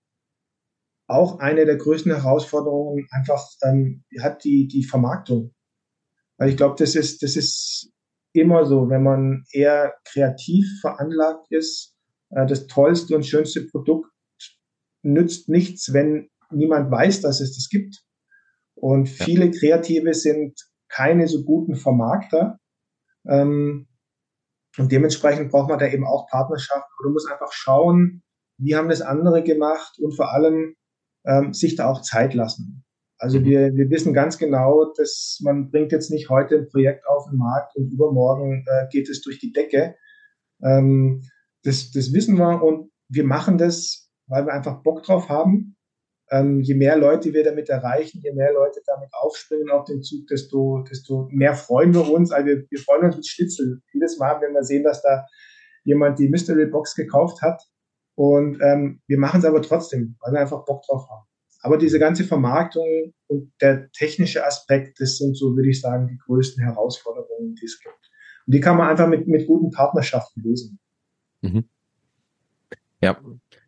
auch eine der größten Herausforderungen einfach ähm, hat die, die Vermarktung. Weil ich glaube, das ist, das ist immer so, wenn man eher kreativ veranlagt ist, das tollste und schönste Produkt nützt nichts, wenn niemand weiß, dass es das gibt. Und viele Kreative sind keine so guten Vermarkter. Ähm, und dementsprechend braucht man da eben auch Partnerschaften. Du musst einfach schauen, wie haben das andere gemacht und vor allem ähm, sich da auch Zeit lassen. Also mhm. wir, wir wissen ganz genau, dass man bringt jetzt nicht heute ein Projekt auf den Markt und übermorgen äh, geht es durch die Decke. Ähm, das, das wissen wir und wir machen das, weil wir einfach Bock drauf haben. Ähm, je mehr Leute wir damit erreichen, je mehr Leute damit aufspringen auf den Zug, desto, desto mehr freuen wir uns. Also wir, wir freuen uns mit Schnitzel. Jedes Mal, wenn wir sehen, dass da jemand die Mystery Box gekauft hat. Und ähm, wir machen es aber trotzdem, weil wir einfach Bock drauf haben. Aber diese ganze Vermarktung und der technische Aspekt, das sind so, würde ich sagen, die größten Herausforderungen, die es gibt. Und die kann man einfach mit, mit guten Partnerschaften lösen. Mhm. Ja,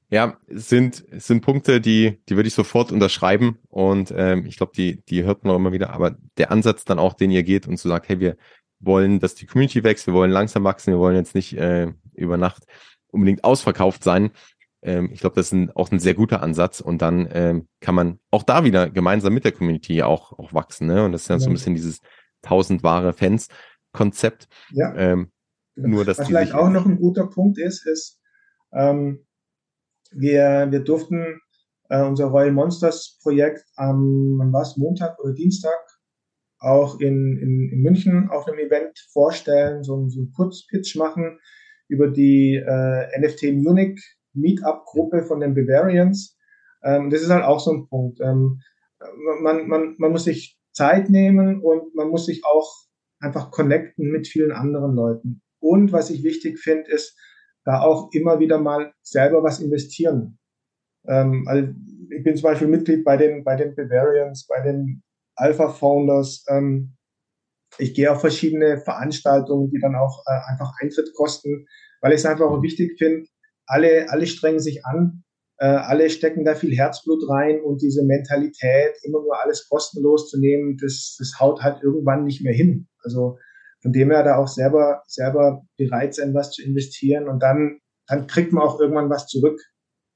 ja, sind, sind Punkte, die, die würde ich sofort unterschreiben. Und ähm, ich glaube, die, die hört man auch immer wieder. Aber der Ansatz dann auch, den ihr geht und zu so sagt, hey, wir wollen, dass die Community wächst, wir wollen langsam wachsen, wir wollen jetzt nicht äh, über Nacht unbedingt ausverkauft sein. Ähm, ich glaube, das ist ein, auch ein sehr guter Ansatz. Und dann ähm, kann man auch da wieder gemeinsam mit der Community auch, auch wachsen. Ne? Und das ist ja, ja. so ein bisschen dieses tausend wahre Fans-Konzept. Ja. Ähm, nur, dass Was vielleicht auch noch ein guter Punkt ist, ist, ähm, wir, wir durften äh, unser Royal Monsters Projekt am, wann war Montag oder Dienstag auch in, in, in München auf einem Event vorstellen, so, so einen Kurzpitch machen über die äh, NFT Munich Meetup-Gruppe von den Bavarians. Ähm, das ist halt auch so ein Punkt. Ähm, man, man, man muss sich Zeit nehmen und man muss sich auch einfach connecten mit vielen anderen Leuten. Und was ich wichtig finde, ist, da auch immer wieder mal selber was investieren. Ähm, also ich bin zum Beispiel Mitglied bei den, bei den Bavarians, bei den Alpha Founders. Ähm, ich gehe auf verschiedene Veranstaltungen, die dann auch äh, einfach Eintritt kosten, weil ich es einfach auch wichtig finde, alle, alle strengen sich an, äh, alle stecken da viel Herzblut rein und diese Mentalität, immer nur alles kostenlos zu nehmen, das, das haut halt irgendwann nicht mehr hin. Also von dem her da auch selber, selber bereit sein, was zu investieren und dann, dann kriegt man auch irgendwann was zurück.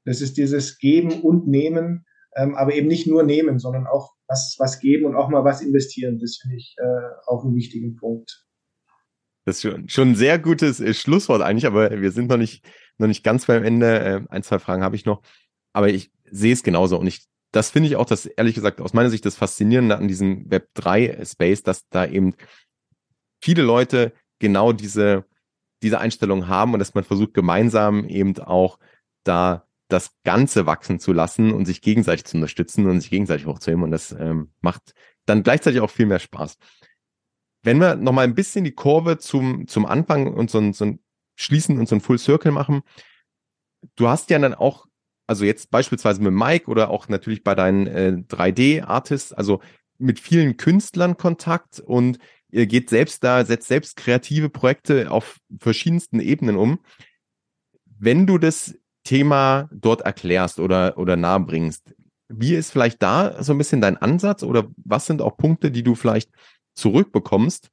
Das ist dieses Geben und Nehmen, ähm, aber eben nicht nur nehmen, sondern auch was, was geben und auch mal was investieren. Das finde ich äh, auch einen wichtigen Punkt. Das ist schon, ein sehr gutes äh, Schlusswort eigentlich, aber wir sind noch nicht, noch nicht ganz beim Ende. Äh, ein, zwei Fragen habe ich noch. Aber ich sehe es genauso und ich, das finde ich auch das, ehrlich gesagt, aus meiner Sicht das Faszinierende an diesem Web 3 Space, dass da eben viele Leute genau diese, diese Einstellung haben und dass man versucht, gemeinsam eben auch da das Ganze wachsen zu lassen und sich gegenseitig zu unterstützen und sich gegenseitig hochzuheben. Und das ähm, macht dann gleichzeitig auch viel mehr Spaß. Wenn wir nochmal ein bisschen die Kurve zum, zum Anfang und so ein, so ein Schließen und so ein Full Circle machen. Du hast ja dann auch, also jetzt beispielsweise mit Mike oder auch natürlich bei deinen äh, 3D-Artists, also mit vielen Künstlern Kontakt und ihr geht selbst da, setzt selbst kreative Projekte auf verschiedensten Ebenen um. Wenn du das Thema dort erklärst oder, oder nahebringst, wie ist vielleicht da so ein bisschen dein Ansatz oder was sind auch Punkte, die du vielleicht zurückbekommst,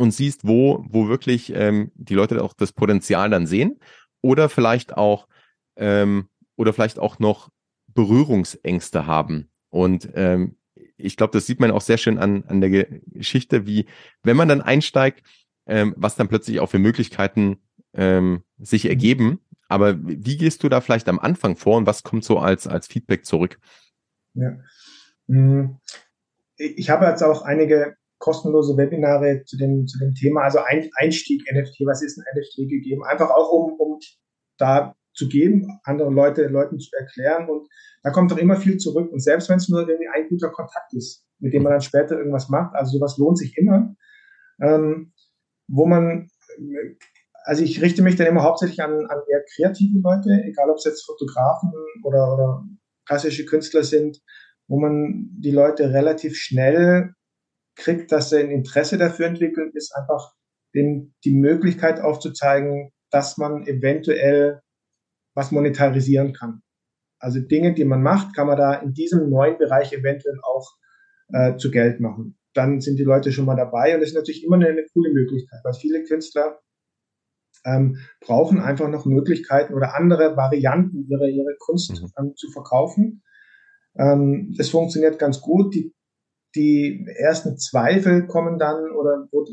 und siehst, wo, wo wirklich ähm, die Leute auch das Potenzial dann sehen oder vielleicht auch ähm, oder vielleicht auch noch Berührungsängste haben. Und ähm, ich glaube, das sieht man auch sehr schön an, an der Geschichte, wie wenn man dann einsteigt, ähm, was dann plötzlich auch für Möglichkeiten ähm, sich mhm. ergeben. Aber wie gehst du da vielleicht am Anfang vor und was kommt so als, als Feedback zurück? Ja. Hm. Ich habe jetzt auch einige kostenlose Webinare zu dem, zu dem Thema, also ein, Einstieg NFT, was ist ein NFT gegeben, einfach auch um, um da zu geben, anderen Leute, Leuten zu erklären. Und da kommt doch immer viel zurück. Und selbst wenn es nur irgendwie ein guter Kontakt ist, mit dem man dann später irgendwas macht, also sowas lohnt sich immer, ähm, wo man, also ich richte mich dann immer hauptsächlich an, an eher kreative Leute, egal ob es jetzt Fotografen oder, oder klassische Künstler sind, wo man die Leute relativ schnell kriegt, dass sie ein Interesse dafür entwickeln, ist einfach den, die Möglichkeit aufzuzeigen, dass man eventuell was monetarisieren kann. Also Dinge, die man macht, kann man da in diesem neuen Bereich eventuell auch äh, zu Geld machen. Dann sind die Leute schon mal dabei und das ist natürlich immer eine, eine coole Möglichkeit, weil viele Künstler ähm, brauchen einfach noch Möglichkeiten oder andere Varianten ihrer, ihrer Kunst mhm. ähm, zu verkaufen. Ähm, das funktioniert ganz gut. Die, die ersten Zweifel kommen dann oder wo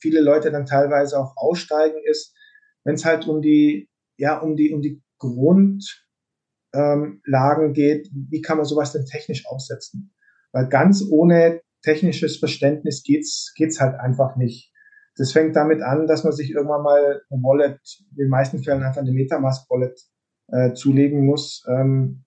viele Leute dann teilweise auch aussteigen, ist, wenn es halt um die, ja, um die, um die Grundlagen ähm, geht, wie kann man sowas denn technisch aufsetzen? Weil ganz ohne technisches Verständnis geht's geht's halt einfach nicht. Das fängt damit an, dass man sich irgendwann mal eine Wallet, in den meisten Fällen einfach eine Metamask-Wallet äh, zulegen muss. Ähm,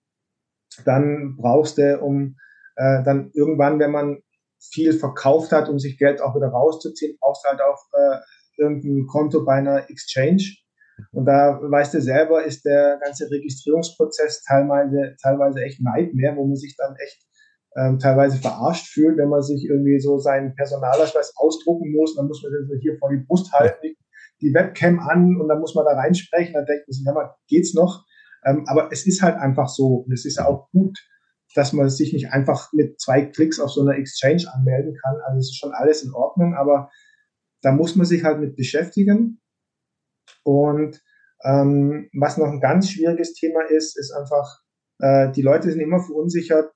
dann brauchst du, um äh, dann irgendwann, wenn man viel verkauft hat, um sich Geld auch wieder rauszuziehen, brauchst du halt auch äh, irgendein Konto bei einer Exchange. Und da weißt du selber, ist der ganze Registrierungsprozess teilweise, teilweise echt Nightmare, wo man sich dann echt ähm, teilweise verarscht fühlt, wenn man sich irgendwie so seinen Personalausweis ausdrucken muss. Dann muss man den so hier vor die Brust halten, die Webcam an und dann muss man da reinsprechen. Dann denkt man sich, ja, mal, geht's noch? Ähm, aber es ist halt einfach so. Und es ist ja auch gut, dass man sich nicht einfach mit zwei Klicks auf so einer Exchange anmelden kann. Also es ist schon alles in Ordnung, aber da muss man sich halt mit beschäftigen. Und ähm, was noch ein ganz schwieriges Thema ist, ist einfach, äh, die Leute sind immer verunsichert,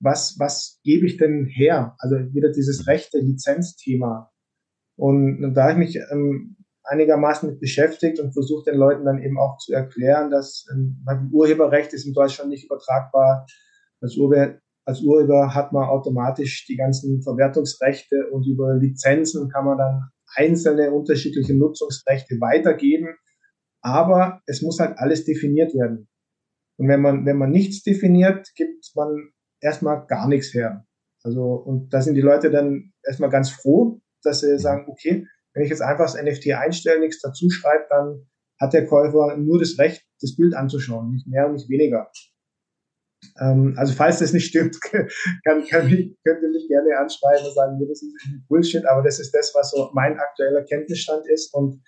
was, was gebe ich denn her? Also wieder dieses rechte Lizenzthema. Und, und da habe ich mich ähm, einigermaßen mit beschäftigt und versucht den Leuten dann eben auch zu erklären, dass ähm, Urheberrecht ist in Deutschland nicht übertragbar. Als, Urheber, als Urheber hat man automatisch die ganzen Verwertungsrechte und über Lizenzen kann man dann einzelne unterschiedliche Nutzungsrechte weitergeben. Aber es muss halt alles definiert werden. Und wenn man, wenn man nichts definiert, gibt man erstmal gar nichts her. Also, und da sind die Leute dann erstmal ganz froh, dass sie sagen, okay, wenn ich jetzt einfach das NFT einstelle, nichts dazu schreibe, dann hat der Käufer nur das Recht, das Bild anzuschauen, nicht mehr und nicht weniger. Ähm, also falls das nicht stimmt, kann, kann mich, könnt ihr mich gerne anschreiben und sagen, das ist Bullshit, aber das ist das, was so mein aktueller Kenntnisstand ist. Und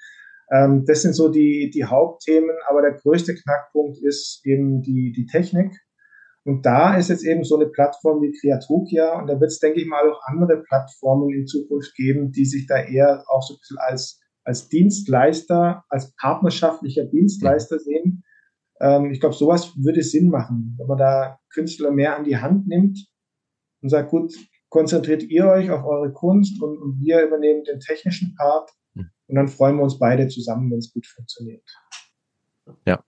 ähm, das sind so die, die Hauptthemen, aber der größte Knackpunkt ist eben die, die Technik. Und da ist jetzt eben so eine Plattform wie Creatokia und da wird es, denke ich mal, auch andere Plattformen in Zukunft geben, die sich da eher auch so ein bisschen als, als Dienstleister, als partnerschaftlicher Dienstleister sehen. Ähm, ich glaube, sowas würde Sinn machen, wenn man da Künstler mehr an die Hand nimmt und sagt, gut, konzentriert ihr euch auf eure Kunst und, und wir übernehmen den technischen Part hm. und dann freuen wir uns beide zusammen, wenn es gut funktioniert. Ja,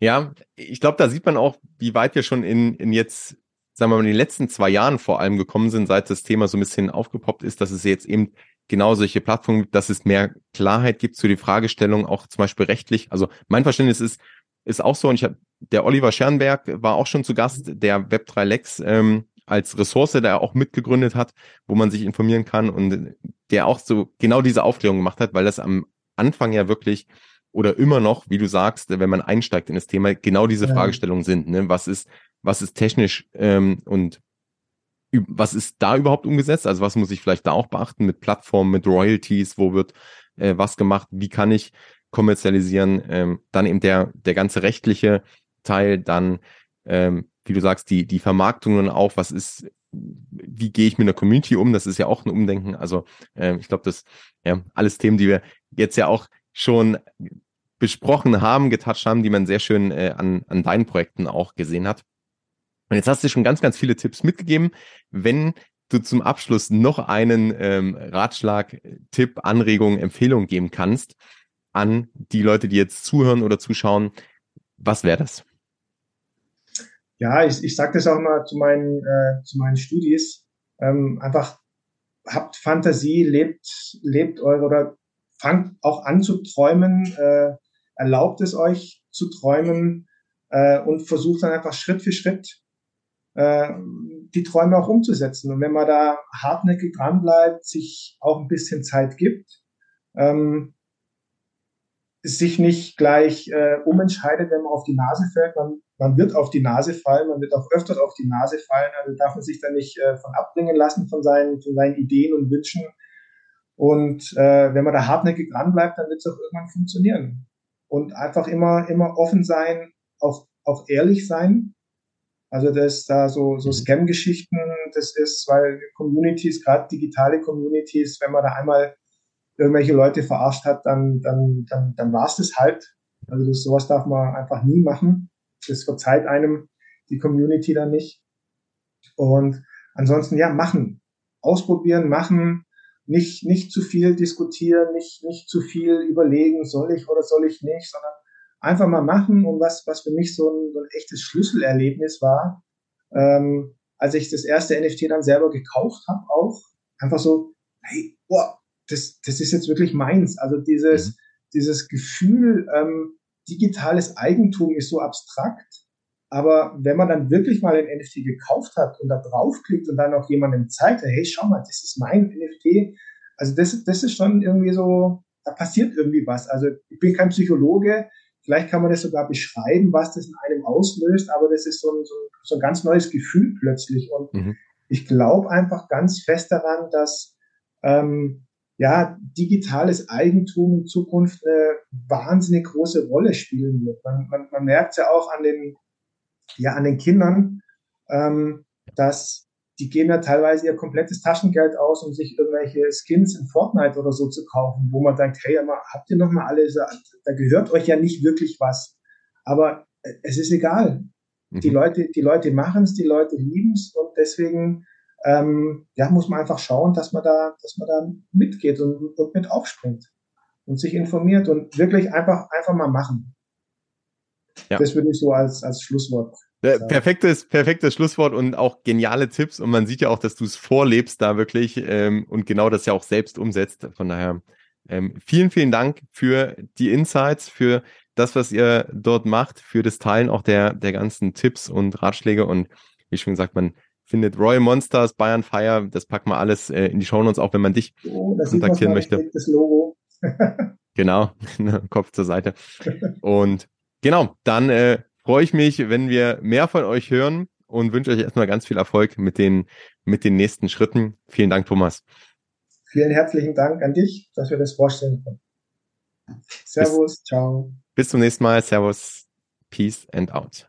ja, ich glaube, da sieht man auch, wie weit wir schon in, in jetzt, sagen wir mal, in den letzten zwei Jahren vor allem gekommen sind, seit das Thema so ein bisschen aufgepoppt ist, dass es jetzt eben genau solche Plattformen gibt, dass es mehr Klarheit gibt zu die Fragestellung, auch zum Beispiel rechtlich. Also mein Verständnis ist, ist auch so, und ich habe, der Oliver Schernberg war auch schon zu Gast, der Web3 Lex ähm, als Ressource, der er auch mitgegründet hat, wo man sich informieren kann und der auch so genau diese Aufklärung gemacht hat, weil das am Anfang ja wirklich oder immer noch, wie du sagst, wenn man einsteigt in das Thema, genau diese ja. Fragestellungen sind. Ne? Was ist, was ist technisch ähm, und was ist da überhaupt umgesetzt? Also was muss ich vielleicht da auch beachten mit Plattformen, mit Royalties, wo wird äh, was gemacht, wie kann ich kommerzialisieren? Ähm, dann eben der, der ganze rechtliche Teil, dann, ähm, wie du sagst, die, die Vermarktungen auch, was ist wie gehe ich mit einer Community um? Das ist ja auch ein Umdenken. Also äh, ich glaube, das ja alles Themen, die wir jetzt ja auch schon besprochen haben, getoucht haben, die man sehr schön äh, an, an deinen Projekten auch gesehen hat. Und jetzt hast du schon ganz, ganz viele Tipps mitgegeben. Wenn du zum Abschluss noch einen ähm, Ratschlag, Tipp, Anregung, Empfehlung geben kannst an die Leute, die jetzt zuhören oder zuschauen, was wäre das? Ja, ich, ich sage das auch mal zu meinen, äh, zu meinen Studis. Ähm, einfach habt Fantasie, lebt, lebt eure oder fangt auch an zu träumen, äh, erlaubt es euch zu träumen äh, und versucht dann einfach Schritt für Schritt äh, die Träume auch umzusetzen. Und wenn man da hartnäckig dran bleibt, sich auch ein bisschen Zeit gibt, ähm, sich nicht gleich äh, umentscheidet, wenn man auf die Nase fällt. Man, man wird auf die Nase fallen, man wird auch öfter auf die Nase fallen. Also darf man sich da nicht äh, von abbringen lassen von seinen, von seinen Ideen und Wünschen. Und äh, wenn man da hartnäckig dran bleibt, dann wird es auch irgendwann funktionieren. Und einfach immer, immer offen sein, auch, auch ehrlich sein also dass da so, so mhm. Scam-Geschichten, das ist, weil Communities, gerade digitale Communities, wenn man da einmal irgendwelche Leute verarscht hat, dann, dann, dann, dann war es das halt. Also das, sowas darf man einfach nie machen. Das verzeiht einem die Community dann nicht. Und ansonsten, ja, machen. Ausprobieren, machen, nicht, nicht zu viel diskutieren, nicht, nicht zu viel überlegen, soll ich oder soll ich nicht, sondern einfach mal machen. Und was, was für mich so ein, so ein echtes Schlüsselerlebnis war, ähm, als ich das erste NFT dann selber gekauft habe, auch einfach so, hey, boah, das, das ist jetzt wirklich meins. Also dieses, mhm. dieses Gefühl, ähm, digitales Eigentum ist so abstrakt. Aber wenn man dann wirklich mal ein NFT gekauft hat und da draufklickt und dann auch jemandem zeigt, hey, schau mal, das ist mein NFT. Also das, das ist schon irgendwie so, da passiert irgendwie was. Also ich bin kein Psychologe, Vielleicht kann man das sogar beschreiben, was das in einem auslöst, aber das ist so ein, so ein, so ein ganz neues Gefühl plötzlich. Und mhm. ich glaube einfach ganz fest daran, dass ähm, ja, digitales Eigentum in Zukunft eine wahnsinnig große Rolle spielen wird. Man, man, man merkt es ja auch an den, ja, an den Kindern, ähm, dass die geben ja teilweise ihr komplettes Taschengeld aus, um sich irgendwelche Skins in Fortnite oder so zu kaufen, wo man denkt, hey, habt ihr noch mal alles, da gehört euch ja nicht wirklich was. Aber äh, es ist egal. Mhm. Die Leute, die Leute machen es, die Leute lieben es und deswegen ähm, ja, muss man einfach schauen, dass man da, dass man da mitgeht und, und mit aufspringt und sich informiert und wirklich einfach, einfach mal machen. Ja. Das würde ich so als, als Schlusswort Perfektes, perfektes Schlusswort und auch geniale Tipps. Und man sieht ja auch, dass du es vorlebst da wirklich ähm, und genau das ja auch selbst umsetzt. Von daher ähm, vielen, vielen Dank für die Insights, für das, was ihr dort macht, für das Teilen auch der, der ganzen Tipps und Ratschläge. Und wie schon gesagt, man findet Royal Monsters, Bayern Fire, das packen wir alles äh, in die Show Notes, auch wenn man dich oh, kontaktieren möchte. Das Logo. genau, Kopf zur Seite. Und genau, dann äh, freue ich mich, wenn wir mehr von euch hören und wünsche euch erstmal ganz viel Erfolg mit den, mit den nächsten Schritten. Vielen Dank, Thomas. Vielen herzlichen Dank an dich, dass wir das vorstellen können. Servus, bis, ciao. Bis zum nächsten Mal. Servus, Peace and out.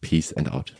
Peace and out.